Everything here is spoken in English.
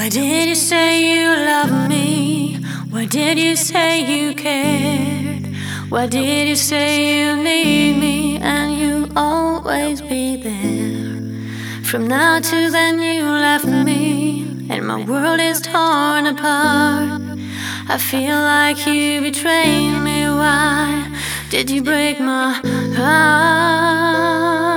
Why did you say you love me? Why did you say you cared? Why did you say you need me and you'll always be there? From now to then, you left me, and my world is torn apart. I feel like you betrayed me. Why did you break my heart?